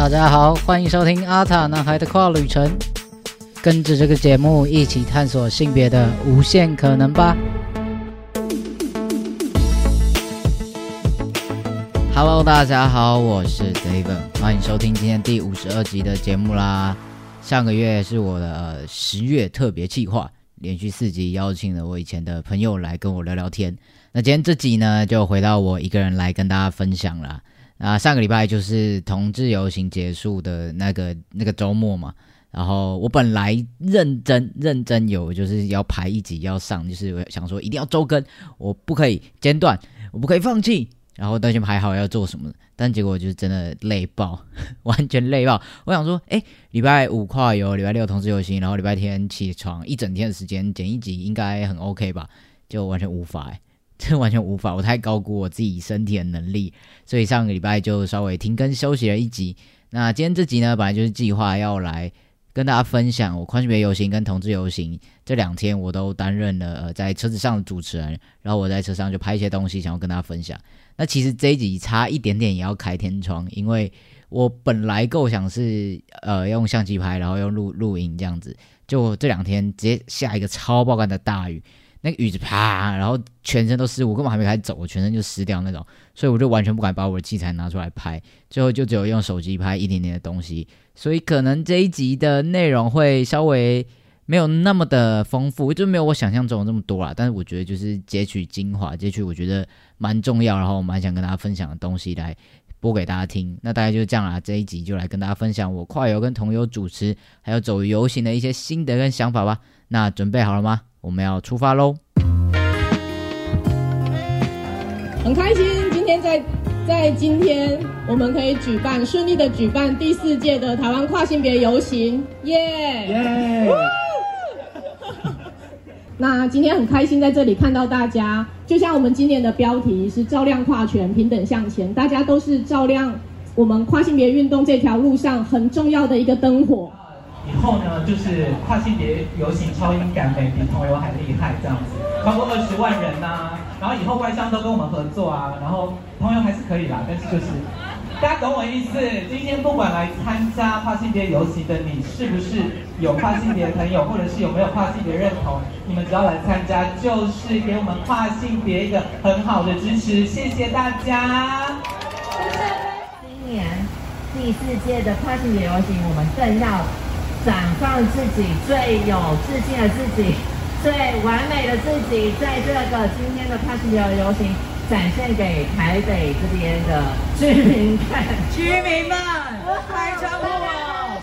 大家好，欢迎收听阿塔男孩的跨旅程，跟着这个节目一起探索性别的无限可能吧。Hello，大家好，我是 David，欢迎收听今天第五十二集的节目啦。上个月是我的十月特别计划，连续四集邀请了我以前的朋友来跟我聊聊天。那今天这集呢，就回到我一个人来跟大家分享啦。啊，上个礼拜就是同志游行结束的那个那个周末嘛，然后我本来认真认真有就是要排一集要上，就是我想说一定要周更，我不可以间断，我不可以放弃，然后担心排好要做什么，但结果就是真的累爆，完全累爆。我想说，哎，礼拜五跨游，礼拜六同志游行，然后礼拜天起床一整天的时间剪一集应该很 OK 吧？就完全无法哎。这完全无法，我太高估我自己身体的能力，所以上个礼拜就稍微停更休息了一集。那今天这集呢，本来就是计划要来跟大家分享我跨性别游行跟同志游行这两天，我都担任了呃在车子上的主持人，然后我在车上就拍一些东西，想要跟大家分享。那其实这一集差一点点也要开天窗，因为我本来构想是呃用相机拍，然后用录录影这样子，就这两天直接下一个超爆干的大雨。那个雨子啪，然后全身都湿，我根本还没开始走，我全身就湿掉那种，所以我就完全不敢把我的器材拿出来拍，最后就只有用手机拍一点点的东西，所以可能这一集的内容会稍微没有那么的丰富，就没有我想象中的这么多啦。但是我觉得就是截取精华，截取我觉得蛮重要，然后我蛮想跟大家分享的东西来播给大家听。那大概就是这样啦，这一集就来跟大家分享我跨游跟同游主持还有走游行的一些心得跟想法吧。那准备好了吗？我们要出发喽！很开心，今天在在今天我们可以举办顺利的举办第四届的台湾跨性别游行，耶！耶！那今天很开心在这里看到大家，就像我们今年的标题是“照亮跨权，平等向前”，大家都是照亮我们跨性别运动这条路上很重要的一个灯火。以后呢，就是跨性别游行超英赶美，比同游还厉害这样子，超过二十万人呐。然后以后外商都跟我们合作啊，然后同游还是可以啦，但是就是大家懂我意思。今天不管来参加跨性别游行的你是不是有跨性别朋友，或者是有没有跨性别认同，你们只要来参加，就是给我们跨性别一个很好的支持。谢谢大家。今年第四届的跨性别游行，我们正要。绽放自己最有自信的自己，最完美的自己，在这个今天的 Party 游行展现给台北这边的居民看。居民们，开窗户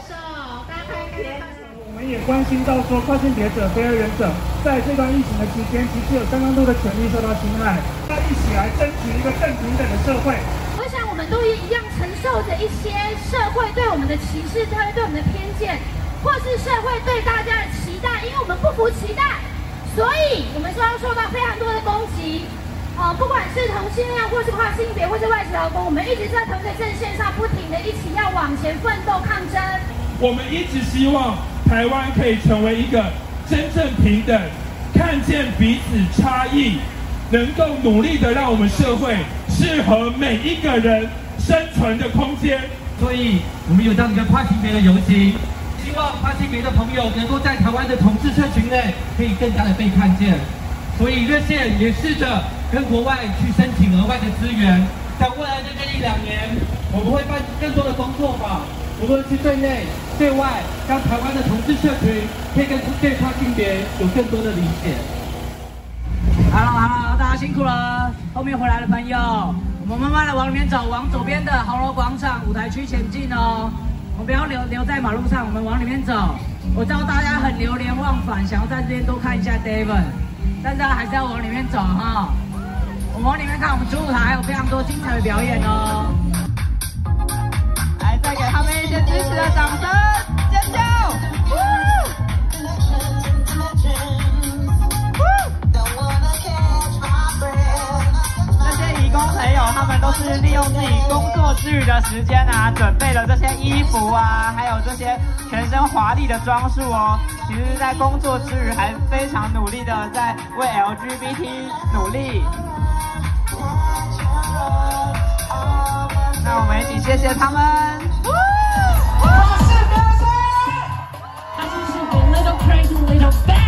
手，大开天。我们也关心到说，跨性别者、非二元者在这段疫情的期间，其实有相当多的权利受到侵害。要一起来争取一个更平等的社会。我想，我们都一样承受着一些社会对我们的歧视，对对我们的偏见。或是社会对大家的期待，因为我们不服期待，所以我们说要受到非常多的攻击。呃，不管是同性恋，或是跨性别，或是外籍劳工，我们一直在同一个阵线上，不停的一起要往前奋斗抗争。我们一直希望台湾可以成为一个真正平等、看见彼此差异，能够努力的让我们社会适合每一个人生存的空间。所以，我们有这样一个跨性别的游行。希望跨性别的朋友能够在台湾的同志社群内可以更加的被看见，所以热线也试着跟国外去申请额外的资源，在未来的这一两年，我们会办更多的工作坊，无论是对内对外，让台湾的同志社群可以跟对跨性别有更多的理解。好了好了大家辛苦了，后面回来的朋友，我们慢慢的往里面走，往左边的豪楼广场舞台区前进哦。我们不要留留在马路上，我们往里面走。我知道大家很流连忘返，想要在这边多看一下 David，但是还是要往里面走哈。我们往里面看，我们主舞台还有非常多精彩的表演哦。来，再给他们一些支持的掌声，尖叫！都朋友，他们都是利用自己工作之余的时间啊，准备了这些衣服啊，还有这些全身华丽的装束哦。其实，在工作之余还非常努力的在为 LGBT 努力。那我们一起谢谢他们。我是歌星，他就是 Little Crazy Little Band。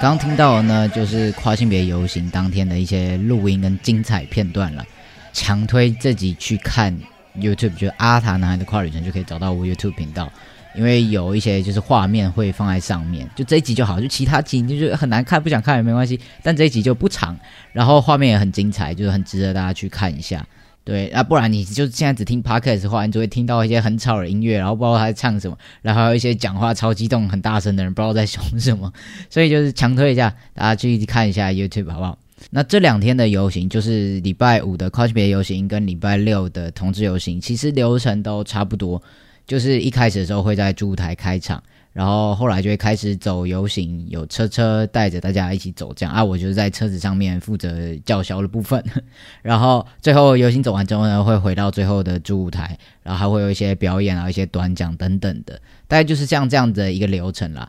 刚听到的呢，就是跨性别游行当天的一些录音跟精彩片段了。强推自己去看 YouTube，就阿塔男孩的跨旅程，就可以找到我 YouTube 频道。因为有一些就是画面会放在上面，就这一集就好，就其他集你就很难看，不想看也没关系。但这一集就不长，然后画面也很精彩，就是很值得大家去看一下。对，啊，不然你就现在只听 podcast 的话，你只会听到一些很吵的音乐，然后不知道他在唱什么，然后还有一些讲话超激动、很大声的人，不知道在凶什么。所以就是强推一下，大家去看一下 YouTube 好不好？那这两天的游行，就是礼拜五的 cosplay 游行跟礼拜六的同志游行，其实流程都差不多。就是一开始的时候会在主舞台开场，然后后来就会开始走游行，有车车带着大家一起走这样啊。我就是在车子上面负责叫嚣的部分，然后最后游行走完之后呢，会回到最后的主舞台，然后还会有一些表演啊、一些短讲等等的，大概就是像这样的一个流程啦。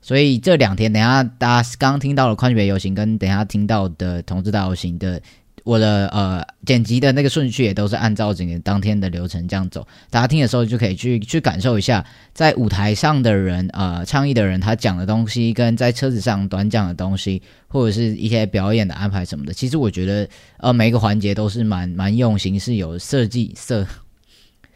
所以这两天，等下大家刚刚听到了宽别游行，跟等下听到的同志大游行的。我的呃剪辑的那个顺序也都是按照整个当天的流程这样走，大家听的时候就可以去去感受一下，在舞台上的人呃倡议的人他讲的东西，跟在车子上短讲的东西，或者是一些表演的安排什么的，其实我觉得呃每个环节都是蛮蛮用心，是有设计设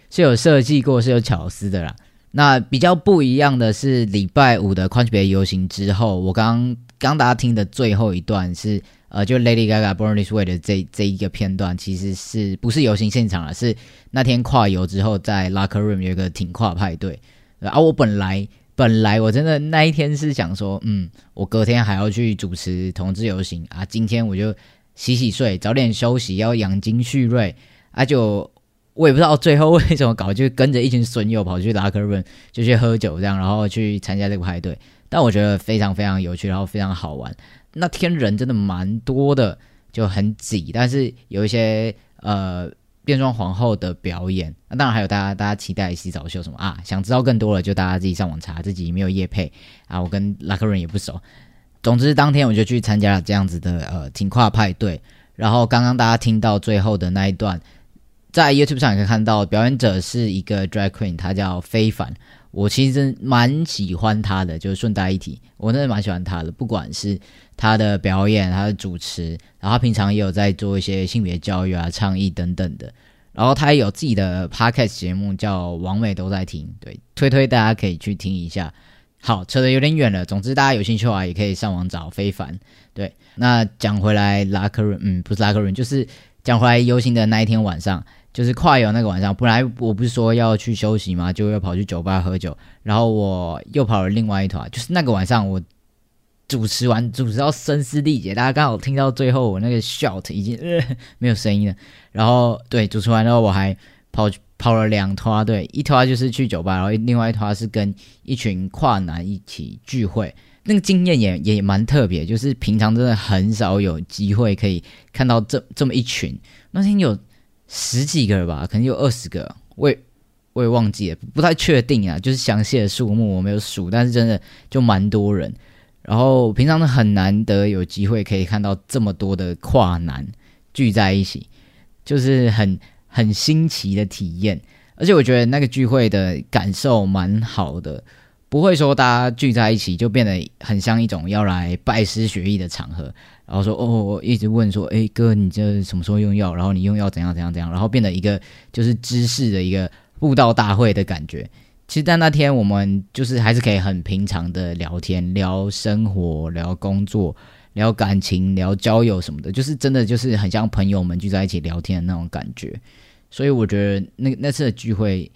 是有设计过，是有巧思的啦。那比较不一样的是礼拜五的宽别游行之后，我刚刚大家听的最后一段是。呃，就 Lady Gaga Born This Way 的这这一个片段，其实是不是游行现场了？是那天跨游之后，在 Locker Room 有一个挺跨派对。啊，我本来本来我真的那一天是想说，嗯，我隔天还要去主持同志游行啊，今天我就洗洗睡，早点休息，要养精蓄锐啊。就我也不知道最后为什么搞，就跟着一群损友跑去 Locker Room 就去喝酒这样，然后去参加这个派对。但我觉得非常非常有趣，然后非常好玩。那天人真的蛮多的，就很挤，但是有一些呃变装皇后的表演，那当然还有大家大家期待洗澡秀什么啊？想知道更多了，就大家自己上网查，自己没有夜配啊，我跟拉克人也不熟。总之当天我就去参加了这样子的呃挺跨派对，然后刚刚大家听到最后的那一段，在 YouTube 上也可以看到，表演者是一个 Drag Queen，他叫非凡。我其实蛮喜欢他的，就是顺带一提，我真的蛮喜欢他的，不管是他的表演、他的主持，然后他平常也有在做一些性别教育啊、倡议等等的，然后他也有自己的 podcast 节目叫《王美都在听》，对，推推大家可以去听一下。好，扯得有点远了，总之大家有兴趣的话，也可以上网找非凡。对，那讲回来，拉克润，嗯，不是拉克润，就是讲回来游行的那一天晚上。就是跨游那个晚上，本来我不是说要去休息嘛，就要跑去酒吧喝酒，然后我又跑了另外一团。就是那个晚上，我主持完，主持到声嘶力竭，大家刚好听到最后，我那个 shout 已经呃 没有声音了。然后对主持完之后，我还跑跑了两团，对，一团就是去酒吧，然后另外一团是跟一群跨男一起聚会。那个经验也也蛮特别，就是平常真的很少有机会可以看到这这么一群。那天有。十几个吧，可能有二十个，我也我也忘记了，不太确定啊。就是详细的数目我没有数，但是真的就蛮多人。然后平常很难得有机会可以看到这么多的跨男聚在一起，就是很很新奇的体验。而且我觉得那个聚会的感受蛮好的，不会说大家聚在一起就变得很像一种要来拜师学艺的场合。然后说哦，我一直问说，哎哥，你这什么时候用药？然后你用药怎样怎样怎样？然后变得一个就是知识的一个布道大会的感觉。其实，在那天我们就是还是可以很平常的聊天，聊生活，聊工作，聊感情，聊交友什么的，就是真的就是很像朋友们聚在一起聊天的那种感觉。所以我觉得那那次的聚会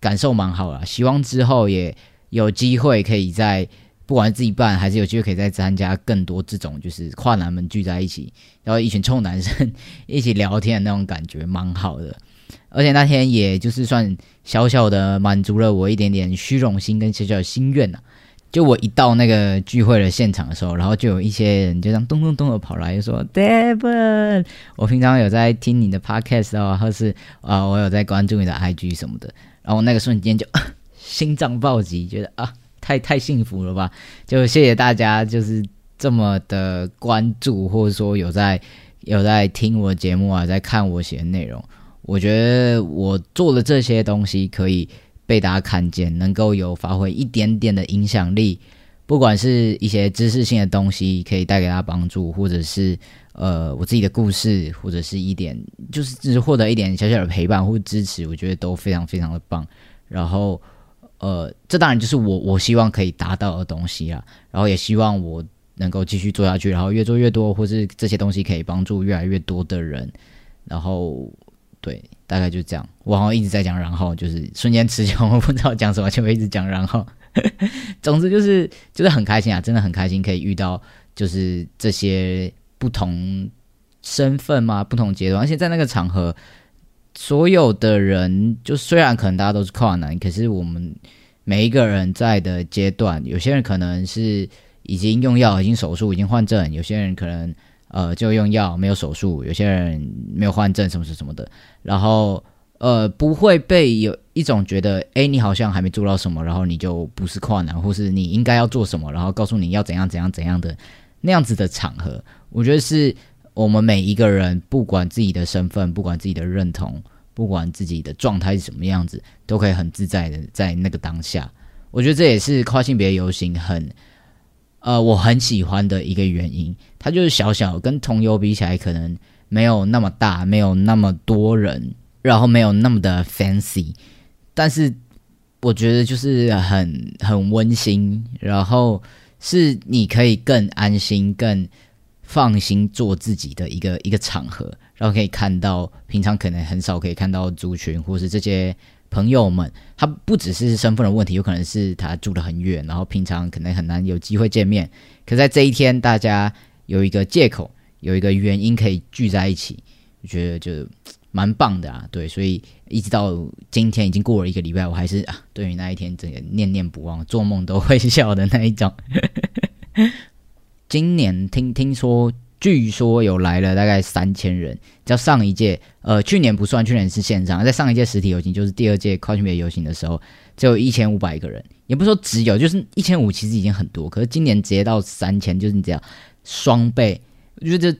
感受蛮好啦，希望之后也有机会可以在。不管是自己办还是有机会可以再参加更多这种就是跨男们聚在一起，然后一群臭男生一起聊天的那种感觉，蛮好的。而且那天也就是算小小的满足了我一点点虚荣心跟小小的心愿呐、就我一到那个聚会的现场的时候，然后就有一些人就这样咚咚咚的跑来，就说 Devon，我平常有在听你的 podcast 啊，或是啊、我有在关注你的 IG 什么的。然后那个瞬间就心脏暴击，觉得啊，太太幸福了吧！就谢谢大家，就是这么的关注，或者说有在有在听我节目啊，在看我写的内容。我觉得我做的这些东西可以被大家看见，能够有发挥一点点的影响力，不管是一些知识性的东西可以带给大家帮助，或者是呃我自己的故事，或者是一点就是只是获得一点小小的陪伴或支持，我觉得都非常非常的棒。然后呃，这当然就是我我希望可以达到的东西啦，然后也希望我能够继续做下去，然后越做越多，或是这些东西可以帮助越来越多的人，然后。对，大概就这样。我好像一直在讲，然后就是瞬间词穷，我不知道讲什么，就会一直讲然后。总之就是就是很开心啊，真的很开心，可以遇到就是这些不同身份嘛，不同阶段，而且在那个场合，所有的人就虽然可能大家都是跨男，可是我们每一个人在的阶段，有些人可能是已经用药、已经手术、已经换证，有些人可能。呃，就用药没有手术，有些人没有换证，什么什么什么的，然后呃，不会被有一种觉得，哎，你好像还没做到什么，然后你就不是跨男，或是你应该要做什么，然后告诉你要怎样怎样怎样的那样子的场合，我觉得是我们每一个人，不管自己的身份，不管自己的认同，不管自己的状态是什么样子，都可以很自在的在那个当下。我觉得这也是跨性别游行很。呃，我很喜欢的一个原因，它就是小小跟同游比起来，可能没有那么大，没有那么多人，然后没有那么的 fancy，但是我觉得就是很很温馨，然后是你可以更安心、更放心做自己的一个一个场合，然后可以看到平常可能很少可以看到族群或是这些。朋友们，他不只是身份的问题，有可能是他住得很远，然后平常可能很难有机会见面。可在这一天，大家有一个借口，有一个原因可以聚在一起，我觉得就蛮棒的啊。对，所以一直到今天已经过了一个礼拜，我还是啊，对于那一天整个念念不忘，做梦都会笑的那一种。今年听听说。据说有来了大概三千人，叫上一届，呃，去年不算，去年是线上，在上一届实体游行，就是第二届跨性别游行的时候，只有一千五百个人，也不是说只有，就是一千五其实已经很多，可是今年直接到三千，就是你这样双倍，我觉得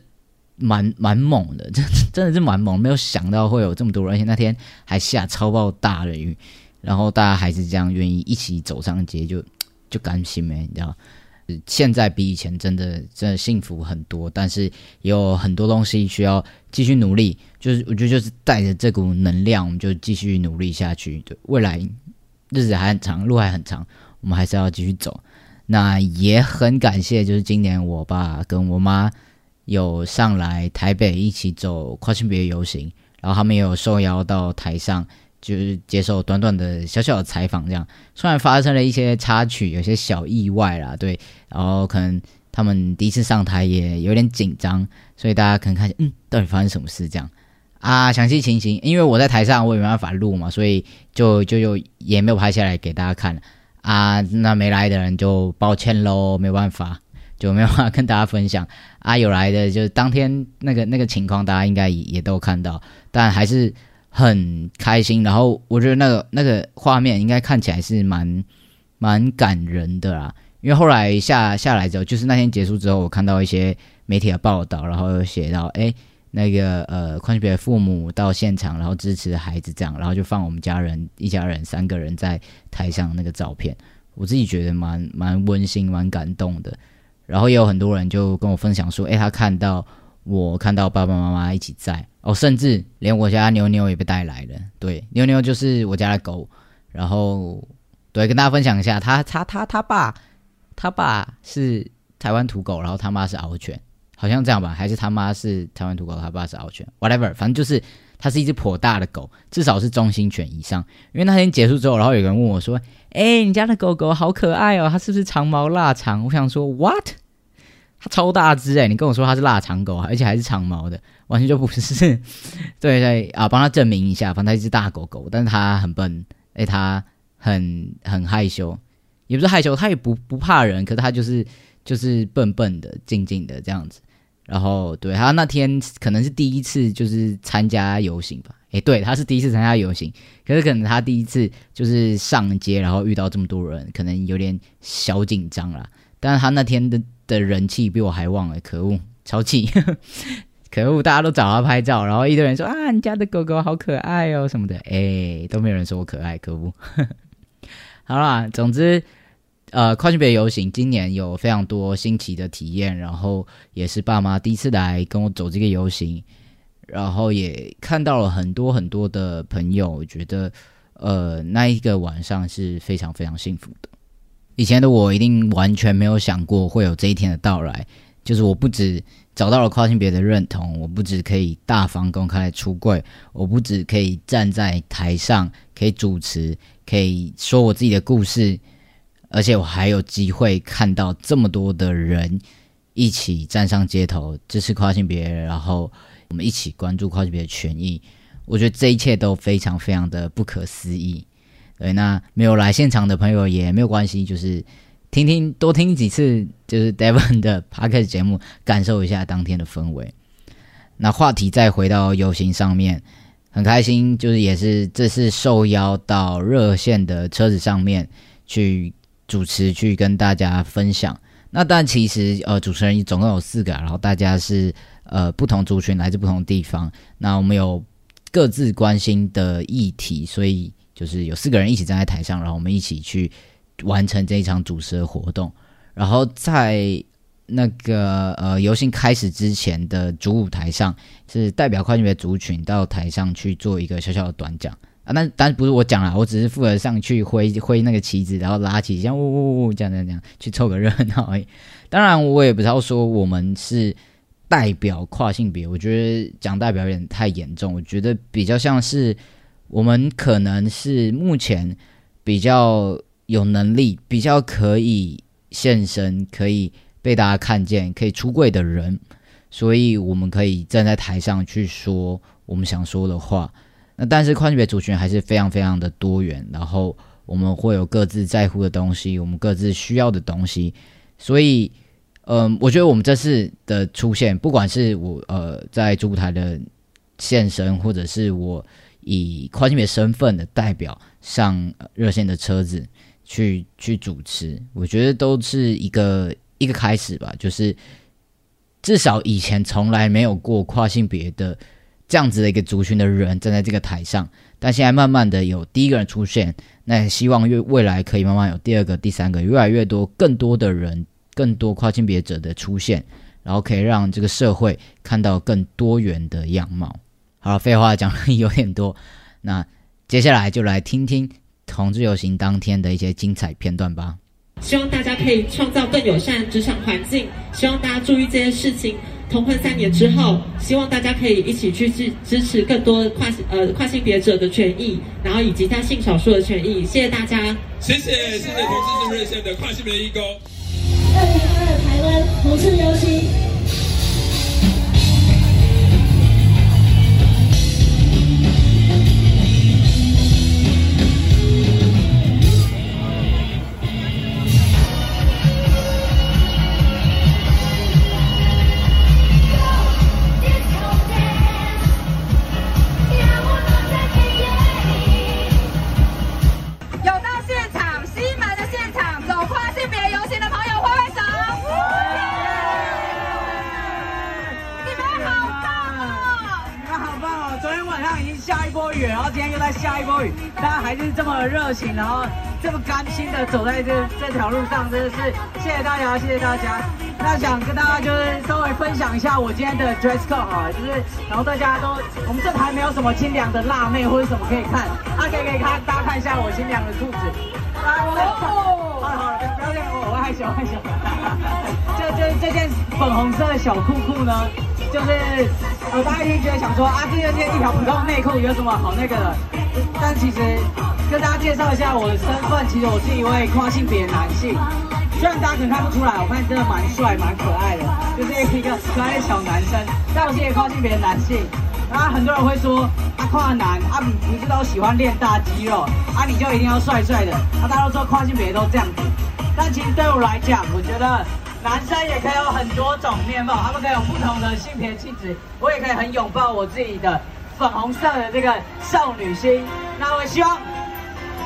蛮蛮猛的，真真的是蛮猛，没有想到会有这么多人，而且那天还下超暴大的雨，然后大家还是这样愿意一起走上街，就就甘心没，你知道。现在比以前真的真的幸福很多，但是也有很多东西需要继续努力。就是我觉得就是带着这股能量，我们就继续努力下去。对，未来日子还很长，路还很长，我们还是要继续走。那也很感谢，就是今年我爸跟我妈有上来台北一起走跨性别游行，然后他们也有受邀到台上。就是接受短短的小小的采访，这样虽然发生了一些插曲，有些小意外啦，对，然后可能他们第一次上台也有点紧张，所以大家可能看见，嗯，到底发生什么事这样啊？详细情形，因为我在台上我也没办法录嘛，所以就就就也没有拍下来给大家看啊。那没来的人就抱歉喽，没办法，就没有办法跟大家分享啊。有来的就是当天那个那个情况，大家应该也也都看到，但还是。很开心，然后我觉得那个那个画面应该看起来是蛮蛮感人的啦。因为后来下下来之后，就是那天结束之后，我看到一些媒体的报道，然后有写到，哎，那个呃，宽别的父母到现场，然后支持孩子这样，然后就放我们家人一家人三个人在台上那个照片，我自己觉得蛮蛮温馨、蛮感动的。然后也有很多人就跟我分享说，哎，他看到我看到爸爸妈妈一起在。哦，甚至连我家妞妞也被带来了。对，妞妞就是我家的狗。然后，对，跟大家分享一下，他他他他爸，他爸是台湾土狗，然后他妈是獒犬，好像这样吧？还是他妈是台湾土狗，他爸是獒犬？Whatever，反正就是它是一只颇大的狗，至少是中型犬以上。因为那天结束之后，然后有人问我说：“哎，你家的狗狗好可爱哦，它是不是长毛腊肠？”我想说，what？它超大只哎，你跟我说它是腊肠狗，而且还是长毛的，完全就不是。对对啊，帮它证明一下，反正它一只大狗狗，但是它很笨，哎，它很很害羞，也不是害羞，他也不不怕人，可是他就是就是笨笨的、静静的这样子。然后对他那天可能是第一次就是参加游行吧，诶，对，他是第一次参加游行，可是可能他第一次就是上街，然后遇到这么多人，可能有点小紧张啦。但是他那天的的人气比我还旺哎，可恶，超气，可恶，大家都找他拍照，然后一堆人说啊，你家的狗狗好可爱哦什么的，哎，都没有人说我可爱，可恶。好啦，总之。呃，跨性别游行今年有非常多新奇的体验，然后也是爸妈第一次来跟我走这个游行，然后也看到了很多很多的朋友，觉得呃那一个晚上是非常非常幸福的。以前的我一定完全没有想过会有这一天的到来，就是我不止找到了跨性别的认同，我不止可以大方公开出柜，我不止可以站在台上可以主持，可以说我自己的故事。而且我还有机会看到这么多的人一起站上街头支持跨性别，然后我们一起关注跨性别权益。我觉得这一切都非常非常的不可思议。对，那没有来现场的朋友也没有关系，就是听听多听几次，就是 Devon 的 Podcast 节目，感受一下当天的氛围。那话题再回到游行上面，很开心，就是也是这次受邀到热线的车子上面去。主持去跟大家分享，那但其实呃主持人总共有四个，然后大家是呃不同族群来自不同地方，那我们有各自关心的议题，所以就是有四个人一起站在台上，然后我们一起去完成这一场主持的活动，然后在那个呃游行开始之前的主舞台上，是代表跨性别族群到台上去做一个小小的短讲。啊，那当然不是我讲了，我只是负责上去挥挥那个旗子，然后拉起，像呜呜呜这样这样这样去凑个热闹而已。当然，我也不知道说我们是代表跨性别，我觉得讲代表有点太严重。我觉得比较像是我们可能是目前比较有能力、比较可以现身、可以被大家看见、可以出柜的人，所以我们可以站在台上去说我们想说的话。但是跨性别族群还是非常非常的多元，然后我们会有各自在乎的东西，我们各自需要的东西，所以，嗯，我觉得我们这次的出现，不管是我呃在主舞台的现身，或者是我以跨性别身份的代表上热线的车子去去主持，我觉得都是一个一个开始吧，就是至少以前从来没有过跨性别的。这样子的一个族群的人站在这个台上，但现在慢慢的有第一个人出现，那希望越未来可以慢慢有第二个、第三个，越来越多、更多的人、更多跨性别者的出现，然后可以让这个社会看到更多元的样貌。好了，废话讲的有点多，那接下来就来听听同志游行当天的一些精彩片段吧。希望大家可以创造更友善职场环境，希望大家注意这些事情。同婚三年之后，希望大家可以一起去支支持更多跨呃跨性别者的权益，然后以及在性少数的权益。谢谢大家，谢谢谢谢同志是热线的跨性别义工。二零二二台湾同志游行。走在这这条路上，真的是谢谢大家，谢谢大家。那想跟大家就是稍微分享一下我今天的 dress code 啊，就是然后大家都我们这台没有什么清凉的辣妹或者什么可以看，啊可以可以看，大家看一下我清凉的裤子。哦，好了好了，不要这样，我害羞害羞。这这这件粉红色的小裤裤呢，就是呃，大家一定觉得想说啊，这件件一条普通内裤有什么好那个的？但其实跟大家介绍一下我的身份，其实我是一位跨性别男性。虽然大家可能看不出来，我看真的蛮帅、蛮可爱的，就是一个可爱的小男生。但我是一个跨性别男性。啊，很多人会说啊，跨男啊，你不是都喜欢练大肌肉啊，你就一定要帅帅的。啊，大家都说跨性别都这样子，但其实对我来讲，我觉得男生也可以有很多种面貌，他们可以有不同的性别气质。我也可以很拥抱我自己的粉红色的这个少女心。那我希望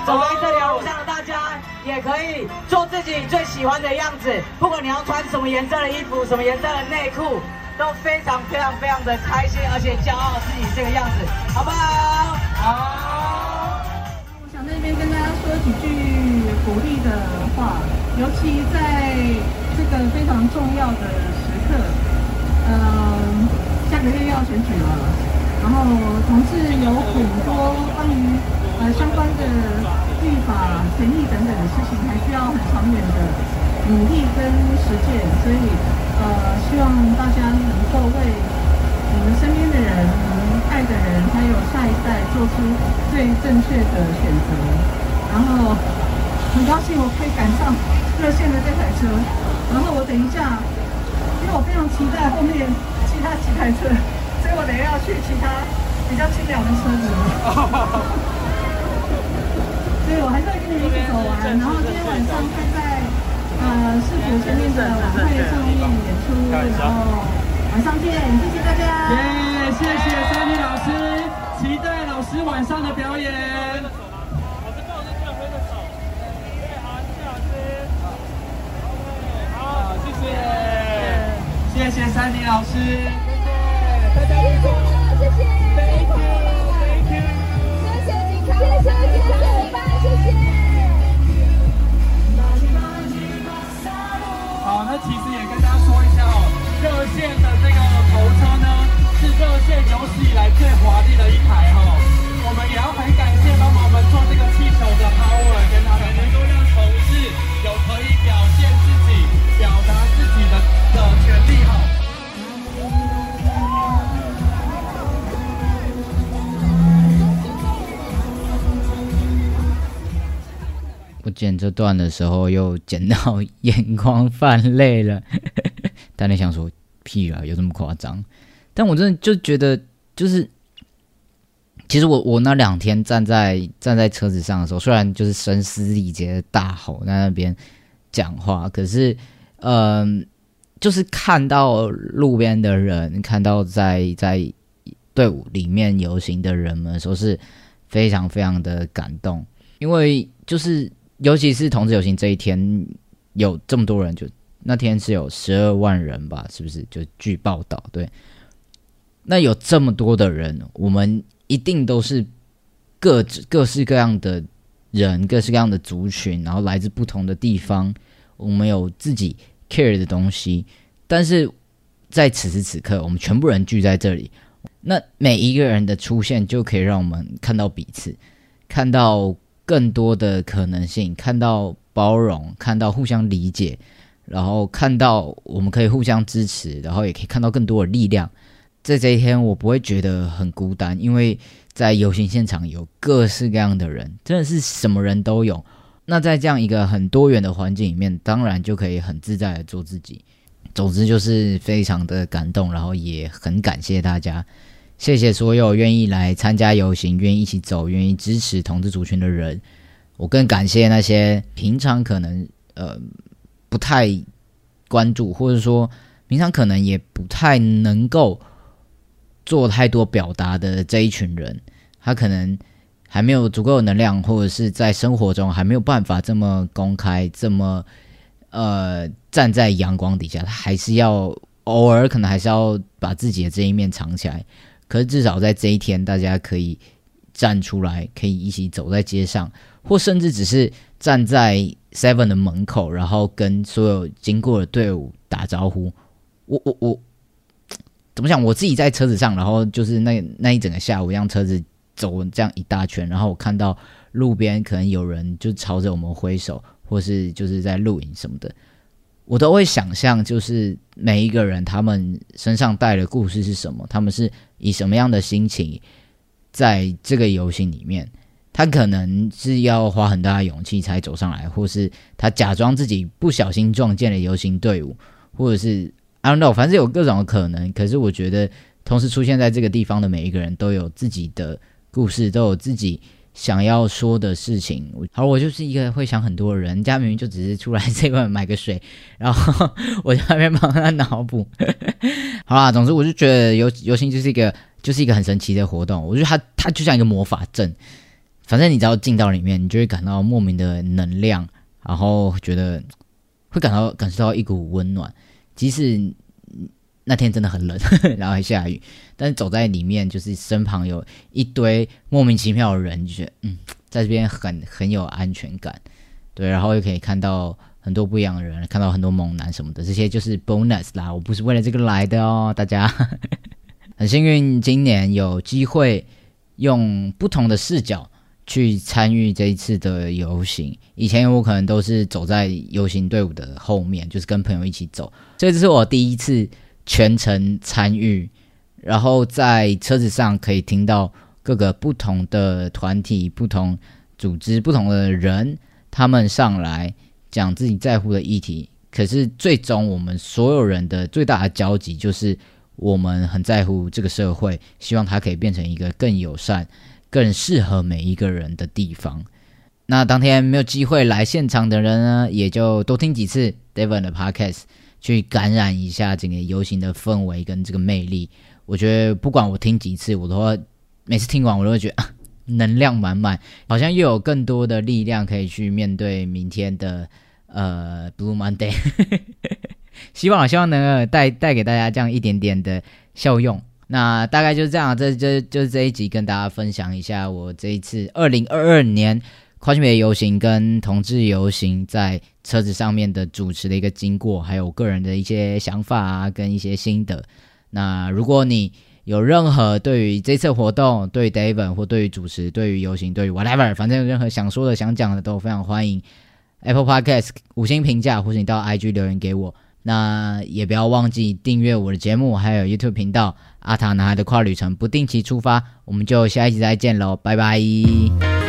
走在这条路上的大家，也可以做自己最喜欢的样子。不管你要穿什么颜色的衣服，什么颜色的内裤。都非常非常非常的开心，而且骄傲自己这个样子，好不好？好。我想在这边跟大家说几句鼓励的话，尤其在这个非常重要的时刻，嗯，下个月要选举了，然后同事有很多关于呃相关的立法、权益等等的事情，还需要很长远的努力跟实践，所以。呃，希望大家能够为我们身边的人、我们爱的人，还有下一代做出最正确的选择。然后很高兴我可以赶上热线的这台车。然后我等一下，因为我非常期待后面其他几台车，所以我等一下要去其他比较清凉的车子。所以我还是会跟你们一起走完。然后今天晚上会在。呃，市府前面的晚会上面演出，然后晚上见，谢谢大家。耶，谢谢三妮老师，期待老师晚上的表演。好，谢谢，谢谢三妮老师，谢谢，大家辛苦，谢谢谢谢谢谢好，那其实也跟大家说一下哦，热线的这个头车呢，是热线有史以来最华丽的一台哈。我们也要很感谢帮我们做这个气球的 power，跟他们能够让同事有可以表现剪这段的时候又剪到眼眶泛泪了，大家想说屁啊，有这么夸张？但我真的就觉得，就是其实我我那两天站在站在车子上的时候，虽然就是声嘶力竭的大吼在那边讲话，可是嗯，就是看到路边的人，看到在在队伍里面游行的人们，说是非常非常的感动，因为就是。尤其是同志游行这一天，有这么多人，就那天是有十二万人吧？是不是？就据报道，对。那有这么多的人，我们一定都是各各式各样的人，各式各样的族群，然后来自不同的地方，我们有自己 care 的东西。但是在此时此刻，我们全部人聚在这里，那每一个人的出现，就可以让我们看到彼此，看到。更多的可能性，看到包容，看到互相理解，然后看到我们可以互相支持，然后也可以看到更多的力量。在这一天，我不会觉得很孤单，因为在游行现场有各式各样的人，真的是什么人都有。那在这样一个很多元的环境里面，当然就可以很自在的做自己。总之就是非常的感动，然后也很感谢大家。谢谢所有愿意来参加游行、愿意一起走、愿意支持同志族群的人。我更感谢那些平常可能呃不太关注，或者说平常可能也不太能够做太多表达的这一群人。他可能还没有足够的能量，或者是在生活中还没有办法这么公开、这么呃站在阳光底下。他还是要偶尔可能还是要把自己的这一面藏起来。可是至少在这一天，大家可以站出来，可以一起走在街上，或甚至只是站在 Seven 的门口，然后跟所有经过的队伍打招呼。我我我怎么讲？我自己在车子上，然后就是那那一整个下午，让车子走这样一大圈，然后我看到路边可能有人就朝着我们挥手，或是就是在录影什么的。我都会想象，就是每一个人他们身上带的故事是什么，他们是以什么样的心情在这个游行里面。他可能是要花很大的勇气才走上来，或是他假装自己不小心撞见了游行队伍，或者是 I don't know，反正有各种可能。可是我觉得，同时出现在这个地方的每一个人都有自己的故事，都有自己想要说的事情。好，我就是一个会想很多的人，家明明就只是出来这边买个水，然后我在那边帮他脑补。好啦，总之我就觉得游游行就是一个就是一个很神奇的活动。我觉得它它就像一个魔法阵。反正你只要进到里面，你就会感到莫名的能量，然后觉得会感到感受到一股温暖。即使那天真的很冷，然后还下雨，但是走在里面，就是身旁有一堆莫名其妙的人，就觉得嗯，在这边很很有安全感。对，然后又可以看到很多不一样的人，看到很多猛男什么的，这些就是 bonus 啦。我不是为了这个来的哦，大家 很幸运，今年有机会用不同的视角。去参与这一次的游行，以前我可能都是走在游行队伍的后面，就是跟朋友一起走。所以这是我第一次全程参与，然后在车子上可以听到各个不同的团体、不同组织、不同的人，他们上来讲自己在乎的议题。可是最终，我们所有人的最大的交集就是，我们很在乎这个社会，希望它可以变成一个更友善。更适合每一个人的地方。那当天没有机会来现场的人呢，也就多听几次 David 的 Podcast，去感染一下整个游行的氛围跟这个魅力。我觉得不管我听几次，我都每次听完我都会觉得能量满满，好像又有更多的力量可以去面对明天的呃 Blue Monday。希望希望能带带给大家这样一点点的效用。那大概就是这样，这这就是这一集跟大家分享一下我这一次二零二二年跨性别游行跟同志游行在车子上面的主持的一个经过，还有个人的一些想法啊，跟一些心得。那如果你有任何对于这次活动、对 David 或对于主持、对于游行、对于 whatever，反正有任何想说的、想讲的，都非常欢迎 Apple Podcast 五星评价，或者你到 IG 留言给我。那也不要忘记订阅我的节目，还有 YouTube 频道。阿塔男孩的跨旅程不定期出发，我们就下一集再见喽，拜拜。